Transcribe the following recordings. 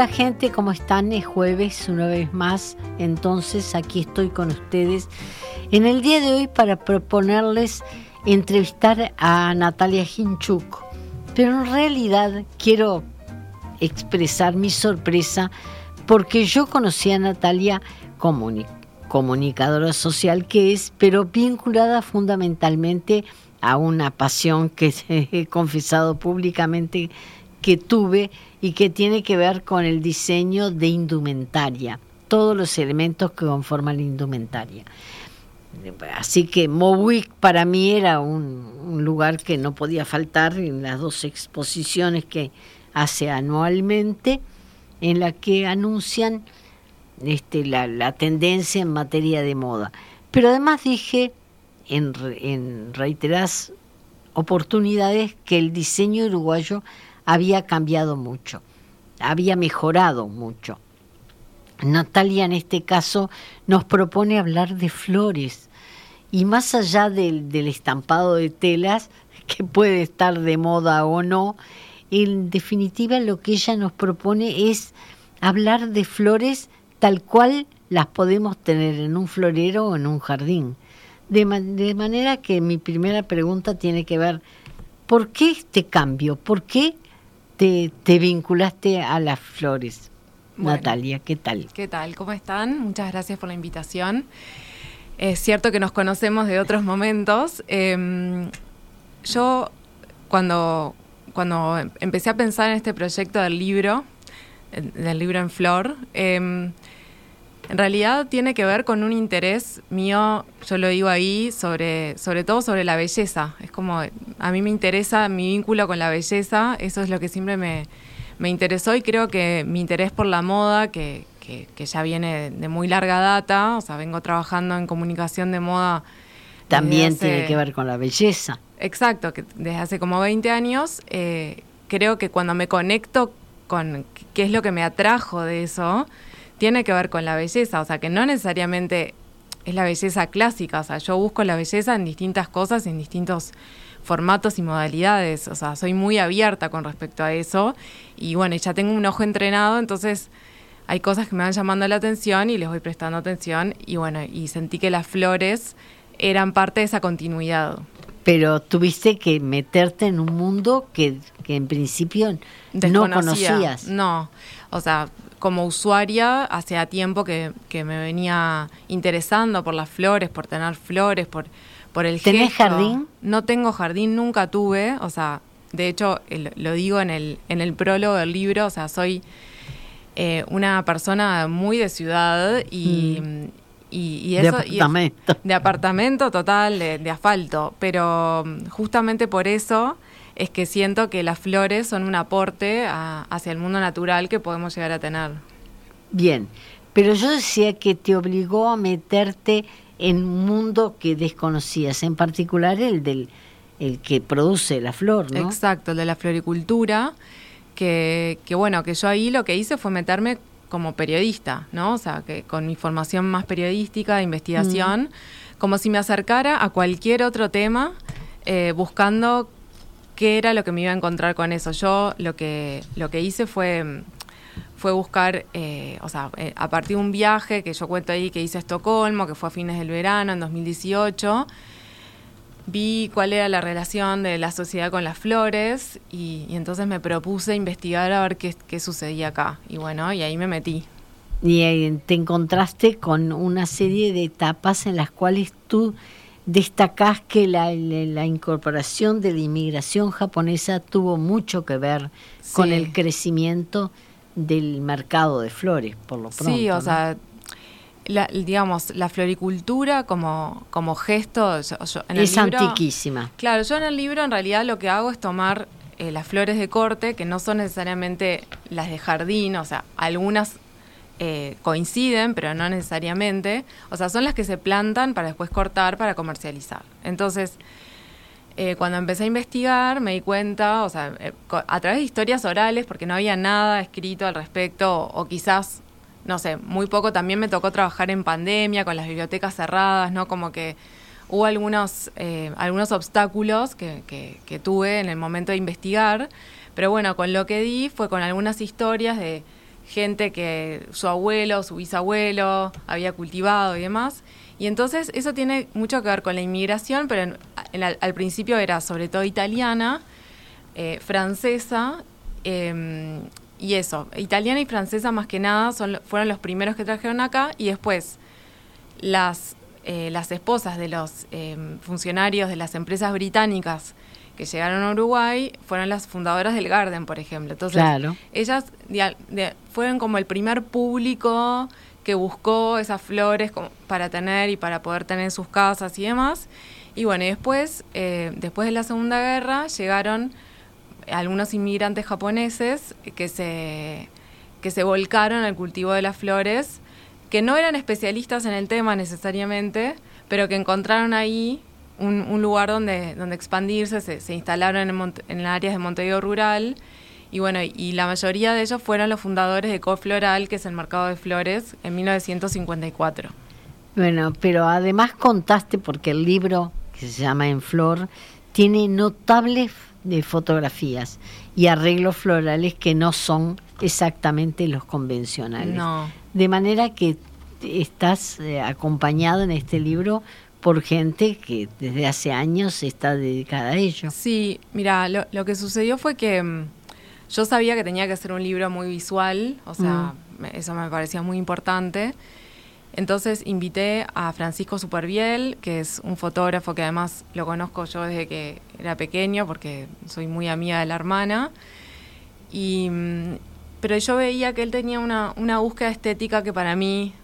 Hola gente, ¿cómo están? Es jueves una vez más, entonces aquí estoy con ustedes en el día de hoy para proponerles entrevistar a Natalia Hinchuk. Pero en realidad quiero expresar mi sorpresa porque yo conocí a Natalia como comunicadora social que es, pero vinculada fundamentalmente a una pasión que he confesado públicamente que tuve y que tiene que ver con el diseño de indumentaria, todos los elementos que conforman la indumentaria. Así que Mowick para mí era un, lugar que no podía faltar en las dos exposiciones que hace anualmente, en la que anuncian este, la, tendencia en materia de moda. Pero además dije en, en reiteradas oportunidades que el diseño uruguayo había cambiado mucho, había mejorado mucho. Natalia en este caso nos propone hablar de flores y más allá del, estampado de telas, que puede estar de moda o no, en definitiva lo que ella nos propone es hablar de flores tal cual las podemos tener en un florero o en un jardín. De, de manera que mi primera pregunta tiene que ver, ¿por qué este cambio? ¿Por qué te, vinculaste a las flores. Natalia, ¿qué tal? ¿Qué tal? ¿Cómo están? Muchas gracias por la invitación. Es cierto que nos conocemos de otros momentos. Em, yo cuando, cuando empecé a pensar en este proyecto del libro, del libro en flor, em, en realidad tiene que ver con un interés mío, yo lo digo ahí, sobre, sobre todo sobre la belleza. Es como, a mí me interesa mi vínculo con la belleza, eso es lo que siempre me, interesó y creo que mi interés por la moda, que, ya viene de, muy larga data, o sea, vengo trabajando en comunicación de moda. También tiene que ver con la belleza. Exacto, que desde hace como 20 años, eh, creo que cuando me conecto con qué es lo que me atrajo de eso, tiene que ver con la belleza, o sea, que no necesariamente es la belleza clásica, o sea, yo busco la belleza en distintas cosas, en distintos formatos y modalidades, o sea, soy muy abierta con respecto a eso y bueno, ya tengo un ojo entrenado, entonces hay cosas que me van llamando la atención y les voy prestando atención y bueno, y sentí que las flores eran parte de esa continuidad. Pero tuviste que meterte en un mundo que, que en principio no conocías. No, o sea, como usuaria hacía tiempo que, me venía interesando por las flores, por tener flores, por, por el ¿Tenés jardín? No tengo jardín, nunca tuve, o sea, de hecho lo digo en el, en el prólogo del libro, o sea, soy eh, una persona muy de ciudad y... Mm. Y, eso, de apartamento. de apartamento total, de, de asfalto. Pero mm, justamente por eso es que siento que las flores son un aporte hacia el mundo natural que podemos llegar a tener. Bien, pero yo decía que te obligó a meterte en un mundo que desconocías, en particular el del el que produce la flor, ¿no? Exacto, el de la floricultura, que, que bueno, que yo ahí lo que hice fue meterme como periodista, ¿no? O sea, que con mi formación más periodística, de investigación, mm. como si me acercara a cualquier otro tema, eh, buscando qué era lo que me iba a encontrar con eso. Yo lo que, lo que hice fue, fue buscar, eh, o sea, eh, a partir de un viaje que yo cuento ahí que hice a Estocolmo, que fue a fines del verano, en 2018, vi cuál era la relación de la sociedad con las flores y, entonces me propuse investigar a ver qué, qué sucedía acá. Y bueno, y ahí me metí. Y te encontraste con una serie de etapas en las cuales tú destacás que la, incorporación de la inmigración japonesa tuvo mucho que ver con el crecimiento del mercado de flores, por lo pronto. Sí, o sea, digamos, la floricultura como, como gesto... es antiquísima. Claro, yo en el libro en realidad lo que hago es tomar eh, las flores de corte, que no son necesariamente las de jardín, o sea, algunas eh, coinciden, pero no necesariamente. O sea, son las que se plantan para después cortar para comercializar. Entonces, eh, cuando empecé a investigar, me di cuenta, o sea, eh, a través de historias orales, porque no había nada escrito al respecto, o, quizás, no sé, muy poco también me tocó trabajar en pandemia, con las bibliotecas cerradas, ¿no? Como que hubo algunos, algunos obstáculos que, que tuve en el momento de investigar, pero bueno, con lo que di fue con algunas historias de gente que su abuelo, su bisabuelo había cultivado y demás. Y entonces eso tiene mucho que ver con la inmigración, pero al principio era sobre todo italiana, eh, francesa, em, y eso, italiana y francesa más que nada son, fueron los primeros que trajeron acá, y después las, eh, las esposas de los em, funcionarios de las empresas británicas que llegaron a Uruguay fueron las fundadoras del Garden, por ejemplo. Entonces, ellas fueron como el primer público que buscó esas flores para tener y para poder tener en sus casas y demás. Y bueno, y después, eh, después de la Segunda Guerra, llegaron algunos inmigrantes japoneses que se, que se volcaron al cultivo de las flores, que no eran especialistas en el tema necesariamente, pero que encontraron ahí un, lugar donde, donde expandirse, se, instalaron en, en áreas de Montevideo rural y bueno, y la mayoría de ellos fueron los fundadores de Cofloral, que es el mercado de flores, en 1954. Bueno, pero además contaste, porque el libro, que se llama En Flor, tiene notables de fotografías y arreglos florales que no son exactamente los convencionales. No. De manera que estás eh, acompañado en este libro por gente que desde hace años está dedicada a ello. Sí, mira, lo, lo que sucedió fue que mm, yo sabía que tenía que ser un libro muy visual, o sea, mm. eso me parecía muy importante. Entonces invité a Francisco Superviel, que es un fotógrafo que además lo conozco yo desde que era pequeño, porque soy muy amiga de la hermana. Y, mm, pero yo veía que él tenía una, una búsqueda estética que para mí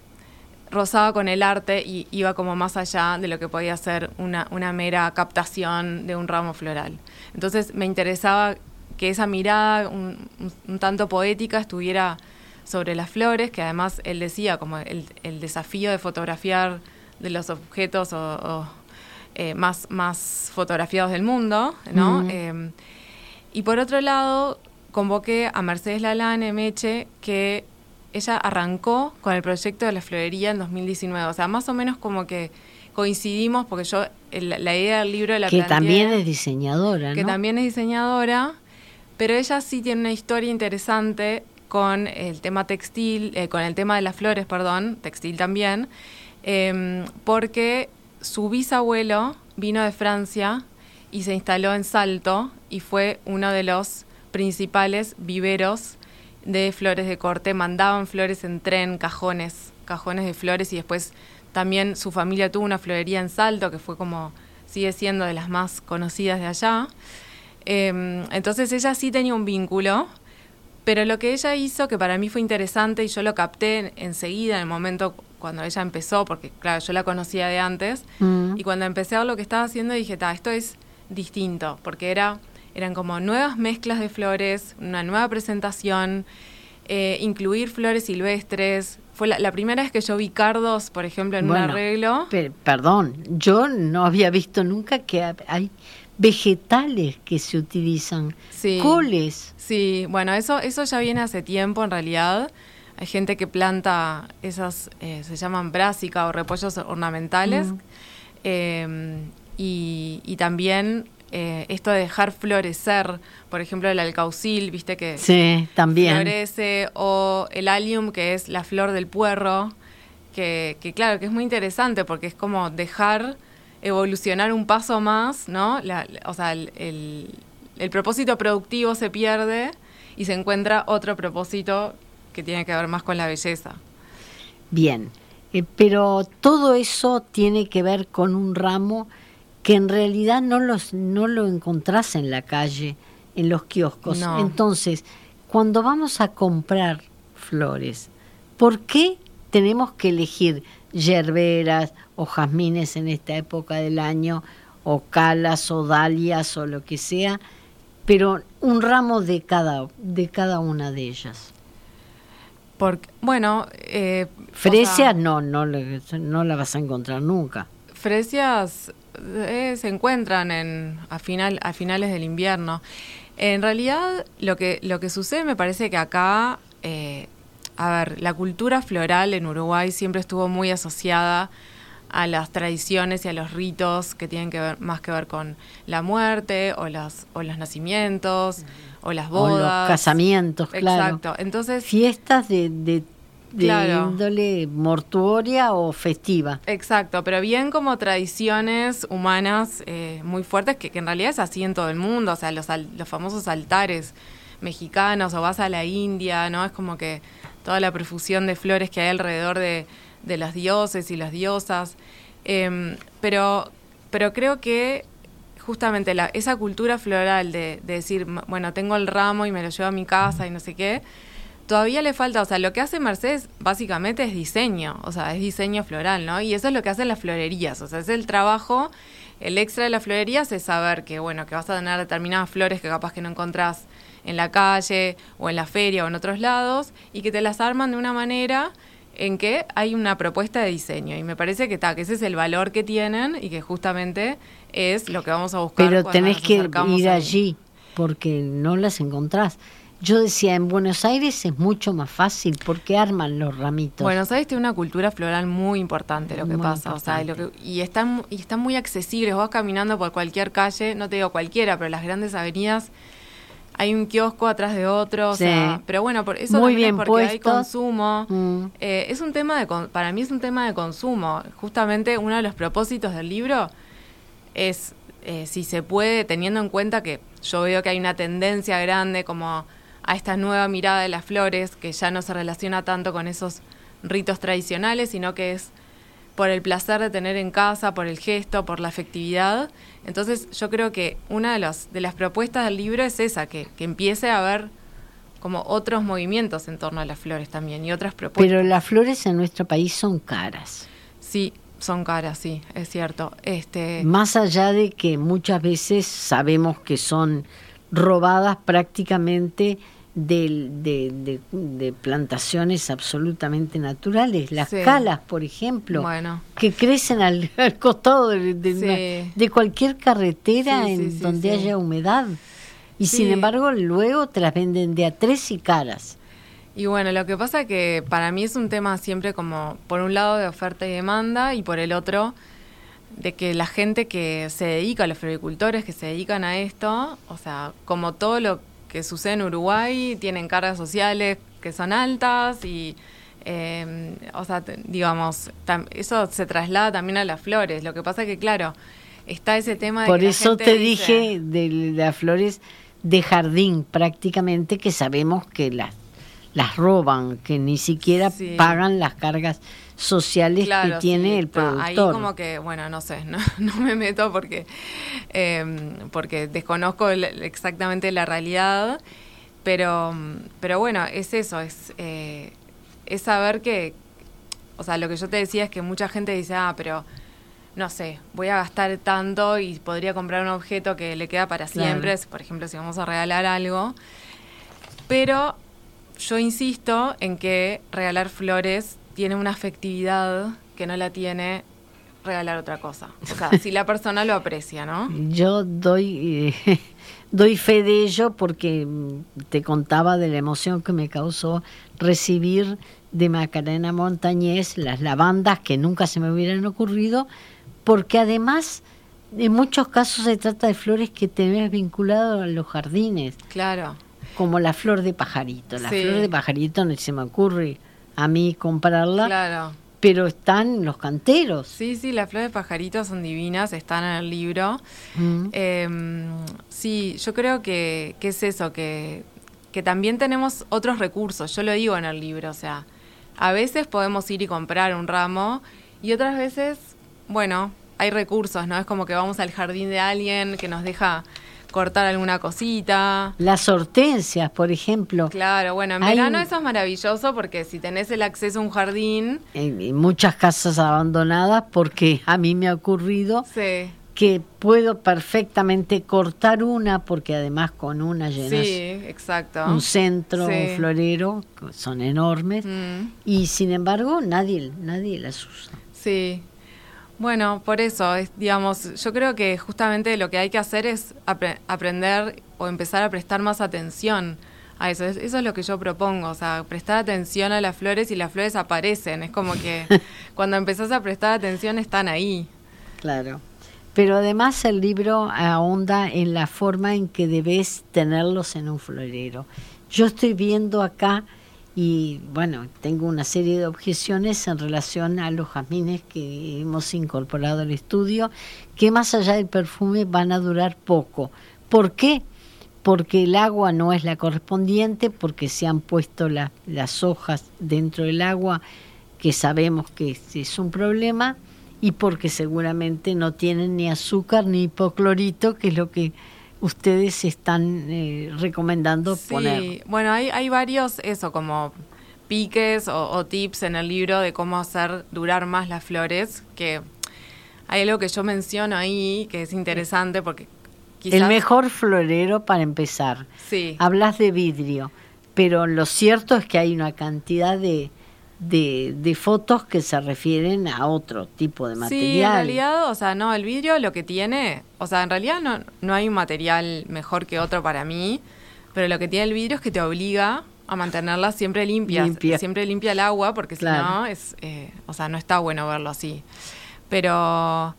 rozaba con el arte y iba como más allá de lo que podía ser una, una mera captación de un ramo floral. Entonces me interesaba que esa mirada un, tanto poética estuviera sobre las flores, que además él decía como el, desafío de fotografiar de los objetos o, eh, más, más fotografiados del mundo, ¿no? Em, y por otro lado, convoqué a Mercedes Lalane Meche, que ella arrancó con el proyecto de la florería en 2019. O sea, más o menos como que coincidimos, porque yo, la idea del libro de la Que también es diseñadora, Que también es diseñadora, pero ella sí tiene una historia interesante con el tema textil, eh, con el tema de las flores, perdón, textil también, em, porque su bisabuelo vino de Francia y se instaló en Salto y fue uno de los principales viveros de flores de corte, mandaban flores en tren, cajones, cajones de flores y después también su familia tuvo una florería en Salto que fue como sigue siendo de las más conocidas de allá. Em, entonces ella sí tenía un vínculo, pero lo que ella hizo, que para mí fue interesante y yo lo capté enseguida en el momento cuando ella empezó, porque claro, yo la conocía de antes, mm. y cuando empecé a ver lo que estaba haciendo dije, ta, esto es distinto, porque era eran como nuevas mezclas de flores, una nueva presentación, eh, incluir flores silvestres. Fue la, primera vez que yo vi cardos, por ejemplo, en un arreglo. perdón, yo no había visto nunca que hay vegetales que se utilizan, sí, coles. Sí, bueno, eso, eso ya viene hace tiempo en realidad. Hay gente que planta esas, eh, se llaman brásica o repollos ornamentales. Mm. Eh, y, y, también eh, esto de dejar florecer, por ejemplo, el alcaucil, viste que sí, también. florece, o el allium, que es la flor del puerro, que, claro, que es muy interesante porque es como dejar evolucionar un paso más, ¿no? o sea, el, propósito productivo se pierde y se encuentra otro propósito que tiene que ver más con la belleza. Bien, eh, pero todo eso tiene que ver con un ramo que en realidad no, los, no lo encontrás en la calle, en los kioscos. Entonces, cuando vamos a comprar flores, ¿por qué tenemos que elegir yerberas o jazmines en esta época del año, o calas o dalias o lo que sea, pero un ramo de cada, de cada una de ellas? Porque, bueno, eh, fresias no, no, no la vas a encontrar nunca. Fresias eh, se encuentran en, a, final, a finales del invierno. En realidad, lo que, lo que sucede me parece que acá, eh, a ver, la cultura floral en Uruguay siempre estuvo muy asociada a las tradiciones y a los ritos que tienen que ver más que ver con la muerte o los, o los nacimientos o las bodas. O los casamientos, claro. Exacto. Entonces, fiestas de, de, índole mortuoria o festiva. Exacto, pero bien como tradiciones humanas eh, muy fuertes que, que, en realidad es así en todo el mundo, o sea, los, los famosos altares mexicanos o vas a la India, ¿no? Es como que toda la profusión de flores que hay alrededor de, de los dioses y las diosas. Em, pero, pero creo que justamente la, esa cultura floral de, decir, bueno, tengo el ramo y me lo llevo a mi casa y no sé qué, todavía le falta, o sea, lo que hace Mercedes básicamente es diseño, o sea, es diseño floral, ¿no? Y eso es lo que hacen las florerías, o sea, es el trabajo, el extra de las florerías es saber que, bueno, que vas a tener determinadas flores que capaz que no encontrás en la calle o en la feria o en otros lados y que te las arman de una manera en que hay una propuesta de diseño y me parece que, que ese es el valor que tienen y que justamente es lo que vamos a buscar. Pero tenés que ir allí porque no las encontrás. Yo decía, en Buenos Aires es mucho más fácil porque arman los ramitos. Buenos Aires tiene una cultura floral muy importante, lo que pasa. O sea, y, están, y están muy accesibles. Vas caminando por cualquier calle, no te digo cualquiera, pero las grandes avenidas hay un kiosco atrás de otro, o sea, pero bueno, por eso Muy bien porque puestos. hay consumo. Mm. Eh, es un tema de, para mí es un tema de consumo. Justamente uno de los propósitos del libro es, eh, si se puede, teniendo en cuenta que yo veo que hay una tendencia grande como a esta nueva mirada de las flores, que ya no se relaciona tanto con esos ritos tradicionales, sino que es por el placer de tener en casa, por el gesto, por la afectividad. Entonces yo creo que una de, los, de las propuestas del libro es esa, que, que empiece a haber como otros movimientos en torno a las flores también y otras propuestas. Pero las flores en nuestro país son caras. Sí, son caras, sí, es cierto. Este... Más allá de que muchas veces sabemos que son robadas prácticamente de, de, plantaciones absolutamente naturales, las calas, por ejemplo, que crecen al, costado de, cualquier carretera en donde haya humedad. Y sin embargo, luego te las venden de a tres y caras. Y bueno, lo que pasa que para mí es un tema siempre como, por un lado, de oferta y demanda, y por el otro, de que la gente que se dedica, los floricultores que se dedican a esto, o sea, como todo lo que sucede en Uruguay tienen cargas sociales que son altas y, em, o sea, digamos, eso se traslada también a las flores. Lo que pasa es que, claro, está ese tema de... Por eso te dije de las flores de jardín prácticamente que sabemos que las las roban, que ni siquiera pagan las cargas sociales que tiene el productor. Ahí como que, bueno, no sé, no, no me meto porque, em, porque desconozco exactamente la realidad, pero, pero bueno, es eso, es, eh, es saber que, o sea, lo que yo te decía es que mucha gente dice, ah, pero no sé, voy a gastar tanto y podría comprar un objeto que le queda para siempre, por ejemplo, si vamos a regalar algo. Pero yo insisto en que regalar flores tiene una afectividad que no la tiene regalar otra cosa. O sea, si la persona lo aprecia, ¿no? Yo doy, eh, doy fe de ello porque te contaba de la emoción que me causó recibir de Macarena Montañez las lavandas que nunca se me hubieran ocurrido, porque además en muchos casos se trata de flores que tenés vinculado a los jardines. Claro como la flor de pajarito. La flor de pajarito no se me ocurre a mí comprarla. Claro. Pero están los canteros. Sí, sí, las flores de pajarito son divinas, están en el libro. Mm. Em, sí, yo creo que, que es eso, que, que también tenemos otros recursos. Yo lo digo en el libro, o sea, a veces podemos ir y comprar un ramo y otras veces, bueno, hay recursos, ¿no? Es como que vamos al jardín de alguien que nos deja cortar alguna cosita. Las hortensias, por ejemplo. Claro, bueno, en verano eso es maravilloso porque si tenés el acceso a un jardín. En, muchas casas abandonadas, porque a mí me ha ocurrido que puedo perfectamente cortar una, porque además con una llenas sí, exacto. un centro, un florero, son enormes, mm. y sin embargo nadie, nadie las usa. Sí, bueno, por eso, digamos, yo creo que justamente lo que hay que hacer es aprender o empezar a prestar más atención a eso. Eso es lo que yo propongo, o sea, prestar atención a las flores y las flores aparecen. Es como que cuando empezás a prestar atención están ahí. Claro. Pero además el libro ahonda en la forma en que debes tenerlos en un florero. Yo estoy viendo acá y bueno, tengo una serie de objeciones en relación a los jazmines que hemos incorporado al estudio, que más allá del perfume van a durar poco. ¿Por qué? Porque el agua no es la correspondiente, porque se han puesto las hojas dentro del agua, que sabemos que es un problema, y porque seguramente no tienen ni azúcar ni hipoclorito, que es lo que ustedes están eh, recomendando sí, poner. Bueno, hay, hay varios, eso, como piques o, tips en el libro de cómo hacer durar más las flores, que hay algo que yo menciono ahí que es interesante porque quizás... El mejor florero para empezar. Sí. Hablas de vidrio, pero lo cierto es que hay una cantidad de de, de, fotos que se refieren a otro tipo de material. Sí, en realidad, o sea, no, el vidrio lo que tiene, o sea, en realidad no, no hay un material mejor que otro para mí, pero lo que tiene el vidrio es que te obliga a mantenerla siempre limpia, siempre limpia el agua, porque si no, es, eh, o sea, no está bueno verlo así. Pero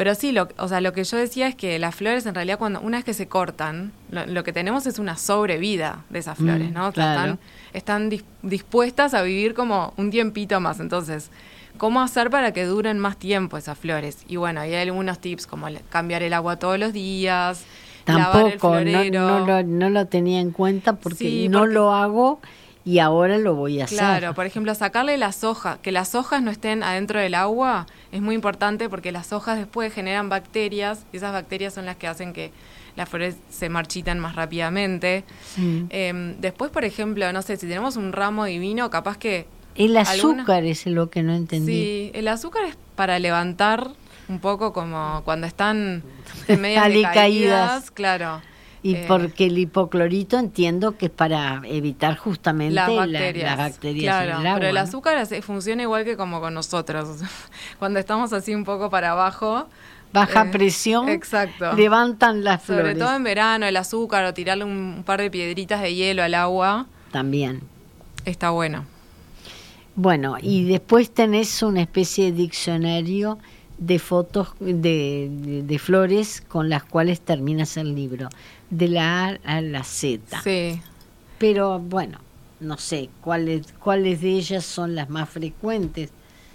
pero sí, lo, o sea, lo que yo decía es que las flores en realidad cuando una vez que se cortan, lo, que tenemos es una sobrevida de esas flores, mm, ¿no? están, están dispuestas a vivir como un tiempito más. Entonces, ¿cómo hacer para que duren más tiempo esas flores? Y bueno, hay algunos tips como cambiar el agua todos los días. Tampoco, no, lo, no, lo, tenía en cuenta porque no lo hago y ahora lo voy a hacer. Claro, por ejemplo, sacarle las hojas, que las hojas no estén adentro del agua es muy importante porque las hojas después generan bacterias y esas bacterias son las que hacen que las flores se marchitan más rápidamente. Em, después, por ejemplo, no sé, si tenemos un ramo divino, capaz que... El azúcar es lo que no entendí. Sí, el azúcar es para levantar un poco como cuando están en medio de caídas, claro. Y eh, porque el hipoclorito entiendo que es para evitar justamente las bacterias, claro, Pero el azúcar funciona igual que como con nosotros. Cuando estamos así un poco para abajo, baja eh, presión, exacto. levantan las flores. Sobre todo en verano, el azúcar o tirarle un, par de piedritas de hielo al agua. También. Está bueno. Bueno, y después tenés una especie de diccionario de fotos de, de flores con las cuales terminas el libro de la A a la Z. Sí. Pero bueno, no sé, ¿cuáles, cuáles de ellas son las más frecuentes?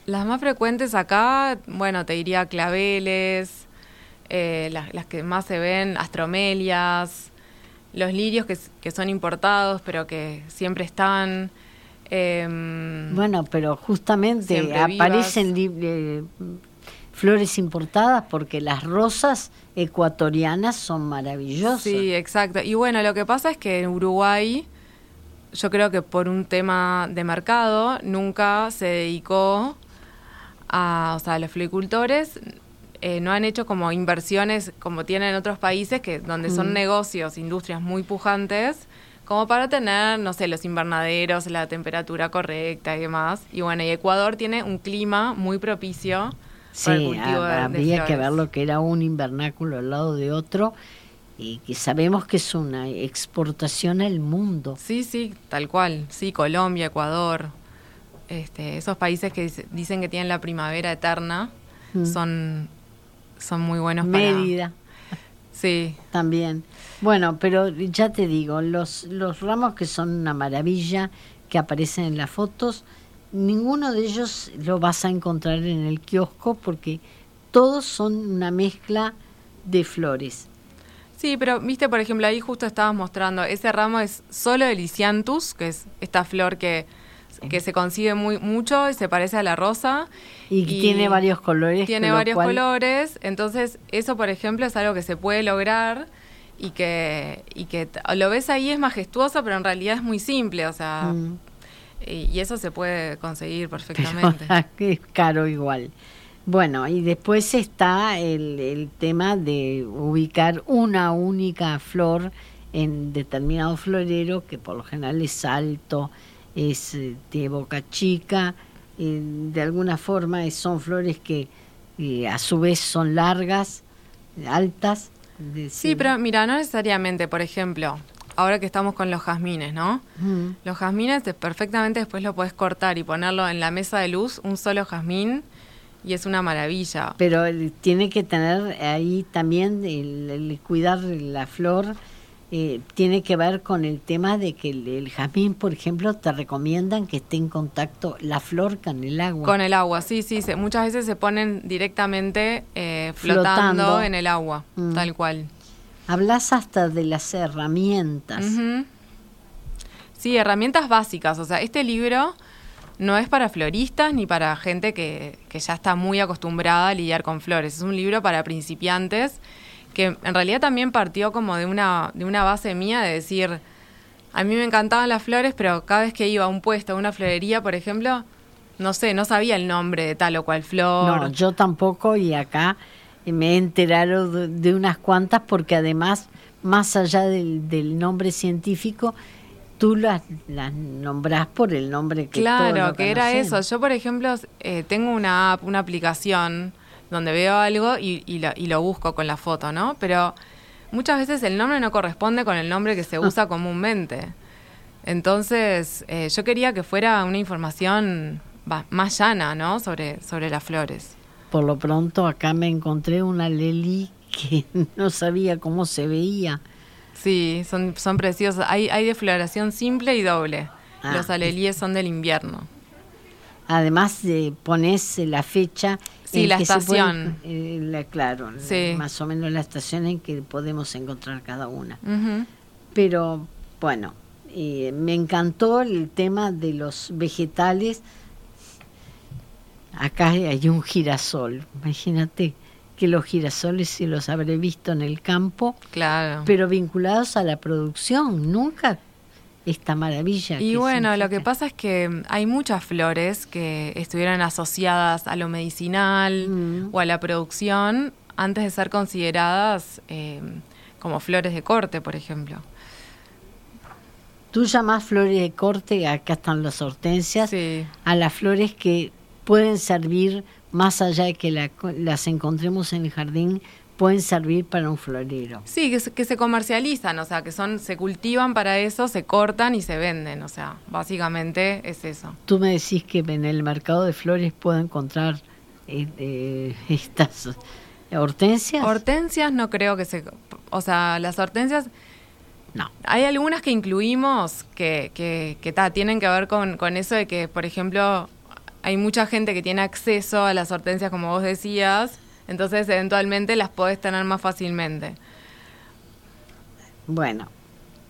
Las más frecuentes acá, bueno, te diría claveles, eh, las, que más se ven, astromelias, los lirios que, que son importados, pero que siempre están. Em, bueno, pero justamente aparecen flores importadas porque las rosas ecuatorianas son maravillosas. Sí, exacto. Y bueno, lo que pasa es que en Uruguay, yo creo que por un tema de mercado, nunca se dedicó a, o sea, los floricultores eh, no han hecho como inversiones como tienen en otros países, que donde son mm. negocios, industrias muy pujantes, como para tener, no sé, los invernaderos, la temperatura correcta y demás. Y bueno, y Ecuador tiene un clima muy propicio Sí, habría que ver lo que era un invernáculo al lado de otro y que sabemos que es una exportación al mundo. Sí, sí, tal cual. Sí, Colombia, Ecuador, este, esos países que dicen que tienen la primavera eterna mm. son, son muy buenos Mérida. Sí. También. Bueno, pero ya te digo, los, los ramos que son una maravilla, que aparecen en las fotos, ninguno de ellos lo vas a encontrar en el kiosco porque todos son una mezcla de flores. Sí, pero viste, por ejemplo, ahí justo estabas mostrando, ese ramo es solo el Lisianthus, que es esta flor que, que se consigue muy mucho y se parece a la rosa. Y, tiene varios colores. Tiene varios colores, entonces eso, por ejemplo, es algo que se puede lograr y que, y que lo ves ahí es majestuoso, pero en realidad es muy simple, o sea... Mm. Y, eso se puede conseguir perfectamente. es caro igual. Bueno, y después está el, el tema de ubicar una única flor en determinado florero, que por lo general es alto, es eh, de boca chica, eh, de alguna forma son flores que eh, a su vez son largas, altas. sí, pero mira, no necesariamente, por ejemplo, ahora que estamos con los jazmines, ¿no? Mm. Los jazmines te- perfectamente después lo puedes cortar y ponerlo en la mesa de luz, un solo jazmín, y es una maravilla. Pero el- tiene que tener ahí también el, el cuidar la flor. eh, tiene que ver con el tema de que el, el jazmín, por ejemplo, te recomiendan que esté en contacto la flor con el agua. Con el agua, sí, sí, se- muchas veces se ponen directamente eh, flotando, Flotando. en el agua, Mm. tal cual. Hablas hasta de las herramientas. Sí, herramientas básicas. O sea, este libro no es para floristas ni para gente que, que ya está muy acostumbrada a lidiar con flores. Es un libro para principiantes que en realidad también partió como de una, de una base mía de decir, a mí me encantaban las flores, pero cada vez que iba a un puesto, a una florería, por ejemplo, no sé, no sabía el nombre de tal o cual flor. No, yo tampoco y acá me he enterado de, de unas cuantas porque además, más allá del, del nombre científico, tú las, las nombrás por el nombre que Claro, que era eso. Yo, por ejemplo, eh, tengo una app, una aplicación donde veo algo y, y lo, y lo busco con la foto, ¿no? Pero muchas veces el nombre no corresponde con el nombre que se usa comúnmente. Entonces, eh, yo quería que fuera una información más llana, ¿no? Sobre, sobre las flores. Por lo pronto acá me encontré una leli que no sabía cómo se veía. Sí, son, son preciosos. Hay, hay de floración simple y doble. Ah. Los alelíes son del invierno. Además eh, pones eh, la fecha. Sí, en la que se estación. puede- eh, la- claro, Sí. más o menos la estación en que podemos encontrar cada una. Pero bueno, eh, me encantó el tema de los vegetales. Acá hay un girasol, imagínate que los girasoles sí los habré visto en el campo, Claro. pero vinculados a la producción, nunca esta maravilla. Y bueno, lo que pasa es que hay muchas flores que estuvieron asociadas a lo medicinal Mm. o a la producción antes de ser consideradas eh, como flores de corte, por ejemplo. Tú llamás flores de corte, acá están las hortensias, Sí, a las flores que pueden servir, más allá de que la- las encontremos en el jardín, pueden servir para un florero. sí que, se, que se comercializan, o sea, que son se cultivan para eso, se cortan y se venden, o sea, básicamente es eso. Tú me decís que en el mercado de flores puedo encontrar eh, eh, estas hortensias. Hortensias no creo que se... O sea, las hortensias no. Hay algunas que incluimos que, que, que ta, tienen que ver con, con eso de que, por ejemplo, hay mucha gente que tiene acceso a las hortensias, como vos decías, entonces eventualmente las podés tener más fácilmente. Bueno,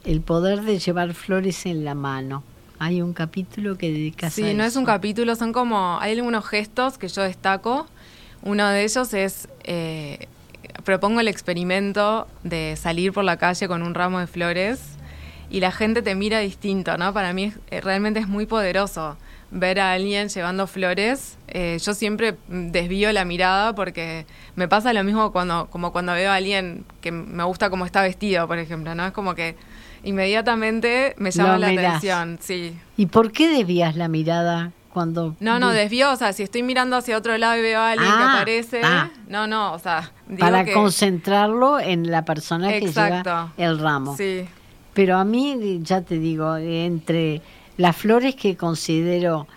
el poder de llevar flores en la mano. Hay un capítulo que dedicas a Sí, no es un capítulo, son como, hay algunos gestos que yo destaco. Uno de ellos es, eh, propongo el experimento de salir por la calle con un ramo de flores y la gente te mira distinto, ¿no? Para mí es- eh, realmente es muy poderoso ver a alguien llevando flores. Eh, yo siempre desvío la mirada porque me pasa lo mismo cuando, como cuando veo a alguien que me gusta cómo está vestido, por ejemplo, ¿no? Es como que inmediatamente me llama Lo la mirás. atención, sí. ¿Y por qué desvías la mirada cuando... No, no, de- desvío, o sea, si estoy mirando hacia otro lado y veo a alguien que Ah, aparece, ah. no, no, o sea, digo para que- concentrarlo en la persona que Exacto. lleva el ramo. Sí, Pero a mí, ya te digo, entre las flores que considero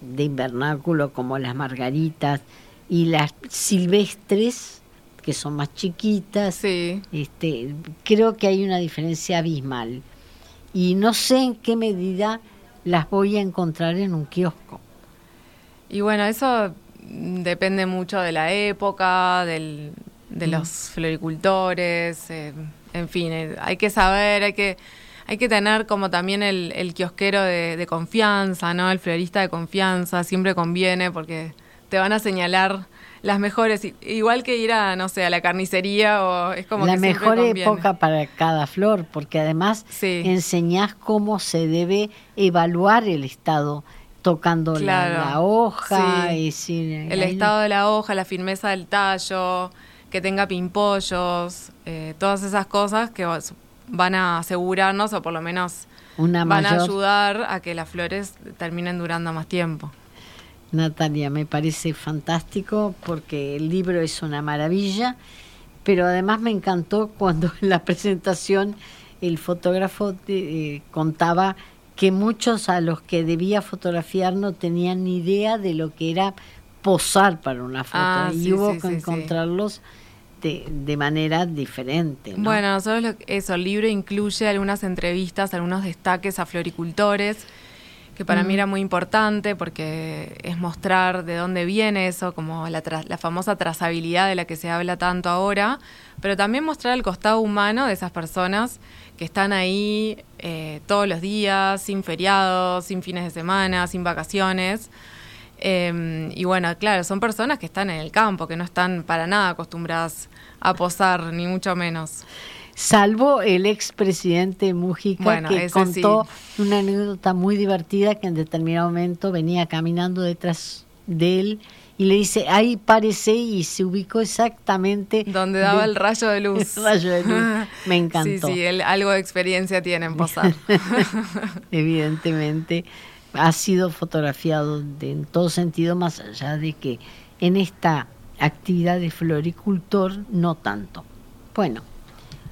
de invernáculo, como las margaritas, y las silvestres, que son más chiquitas, sí. este, creo que hay una diferencia abismal. Y no sé en qué medida las voy a encontrar en un kiosco. Y bueno, eso mm, depende mucho de la época, del, de los floricultores, eh, en fin, eh, hay que saber, hay que, hay que tener como también el, el kiosquero de, de confianza, ¿no? El florista de confianza, siempre conviene porque te van a señalar las mejores, igual que ir a, no sé, a la carnicería o es como la que mejor época para cada flor, porque además Sí. enseñás cómo se debe evaluar el estado tocando la- Claro, la, hoja, sí. y si- El ahí- estado de la hoja, la firmeza del tallo, que tenga pimpollos, eh, todas esas cosas que van a asegurarnos o por lo menos una van a ayudar a que las flores terminen durando más tiempo. Natalia, me parece fantástico porque el libro es una maravilla, pero además me encantó cuando en la presentación el fotógrafo eh, contaba que muchos a los que debía fotografiar no tenían ni idea de lo que era posar para una foto Ah, y sí, hubo sí, que sí. encontrarlos de, de manera diferente. ¿no? Bueno, nosotros lo- eso, el libro incluye algunas entrevistas, algunos destaques a floricultores, que para mí era muy importante porque es mostrar de dónde viene eso, como la, tra- la famosa trazabilidad de la que se habla tanto ahora, pero también mostrar el costado humano de esas personas que están ahí eh, todos los días, sin feriados, sin fines de semana, sin vacaciones. Eh, y bueno, claro, son personas que están en el campo, que no están para nada acostumbradas a posar, ni mucho menos. Salvo el expresidente Mujica Bueno, que contó una anécdota muy divertida que en determinado momento venía caminando detrás de él y le dice, ahí parece y se ubicó exactamente Donde daba de- el rayo de luz. El rayo de luz. Me encantó. Sí, sí, él algo de experiencia tiene en posar. evidentemente ha sido fotografiado de- en todo sentido, más allá de que en esta actividad de floricultor no tanto. Bueno,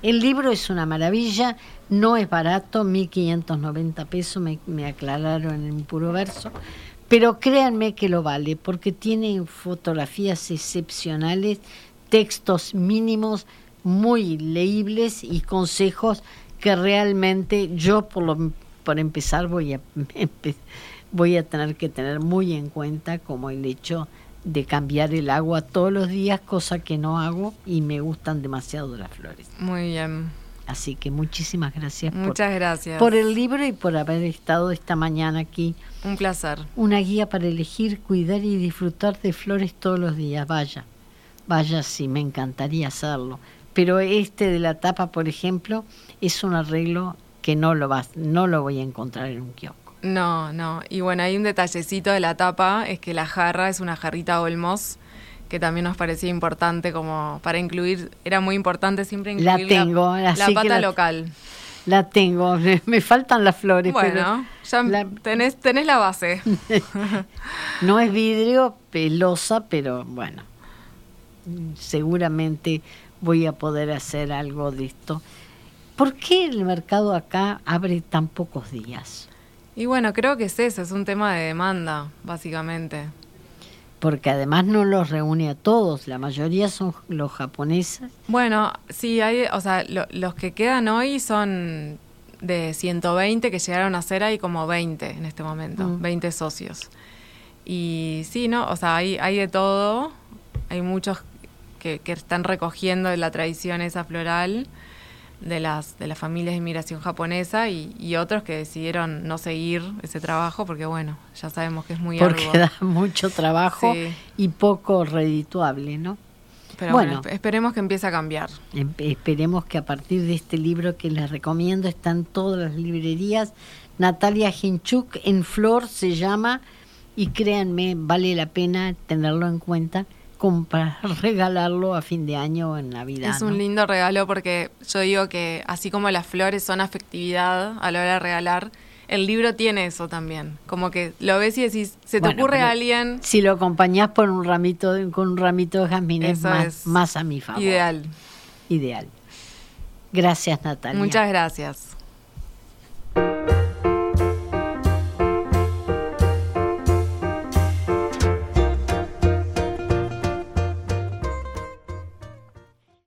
el libro es una maravilla, no es barato, 1.590 pesos, me, me aclararon en puro verso, pero créanme que lo vale, porque tiene fotografías excepcionales, textos mínimos, muy leíbles y consejos que realmente yo por por empezar voy a voy a tener que tener muy en cuenta como el hecho de cambiar el agua todos los días, cosa que no hago y me gustan demasiado las flores. Muy bien. Así que muchísimas gracias por, Muchas gracias. por el libro y por haber estado esta mañana aquí. Un placer. Una guía para elegir, cuidar y disfrutar de flores todos los días. Vaya, vaya, sí, me encantaría hacerlo. Pero este de la tapa, por ejemplo, es un arreglo que no lo vas, no lo voy a encontrar en un kiosco. No, no. Y bueno, hay un detallecito de la tapa, es que la jarra es una jarrita Olmos, que también nos parecía importante como para incluir, era muy importante siempre La incluir tengo, la, que pata la- local. La tengo, me faltan las flores, Bueno, ya la- tenés, tenés la base. pero no es vidrio, pelosa, pero bueno, seguramente voy a poder hacer algo de esto. ¿Por qué el mercado acá abre tan pocos días? Y bueno, creo que es eso, es un tema de demanda, básicamente. Porque además no los reúne a todos, la mayoría son los japoneses. Bueno, sí, hay, o sea, lo- los que quedan hoy son de 120 que llegaron a ser, hay como 20 en este momento, Mm. 20 socios. Y sí, ¿no? O sea, hay, hay de todo, hay muchos que, que están recogiendo la tradición esa floral de las, de las familias de inmigración japonesa y, y otros que decidieron no seguir ese trabajo porque, bueno, ya sabemos que es muy porque arduo. da mucho trabajo Sí. y poco redituable, ¿no? Pero Bueno. bueno, esperemos que empiece a cambiar. Em- Esperemos que a partir de este libro que les recomiendo están todas las librerías. Natalia Hinchuk en Flor se llama y créanme, vale la pena tenerlo en cuenta como para regalarlo a fin de año o en Navidad. Es un ¿no? lindo regalo porque yo digo que así como las flores son afectividad a la hora de regalar, el libro tiene eso también. Como que lo ves y decís, se te Bueno, ocurre a alguien Si lo acompañás por un ramito de- con un ramito de jazmín es Eso más, es más a mi favor. ideal. Ideal. Gracias, Natalia. Muchas gracias.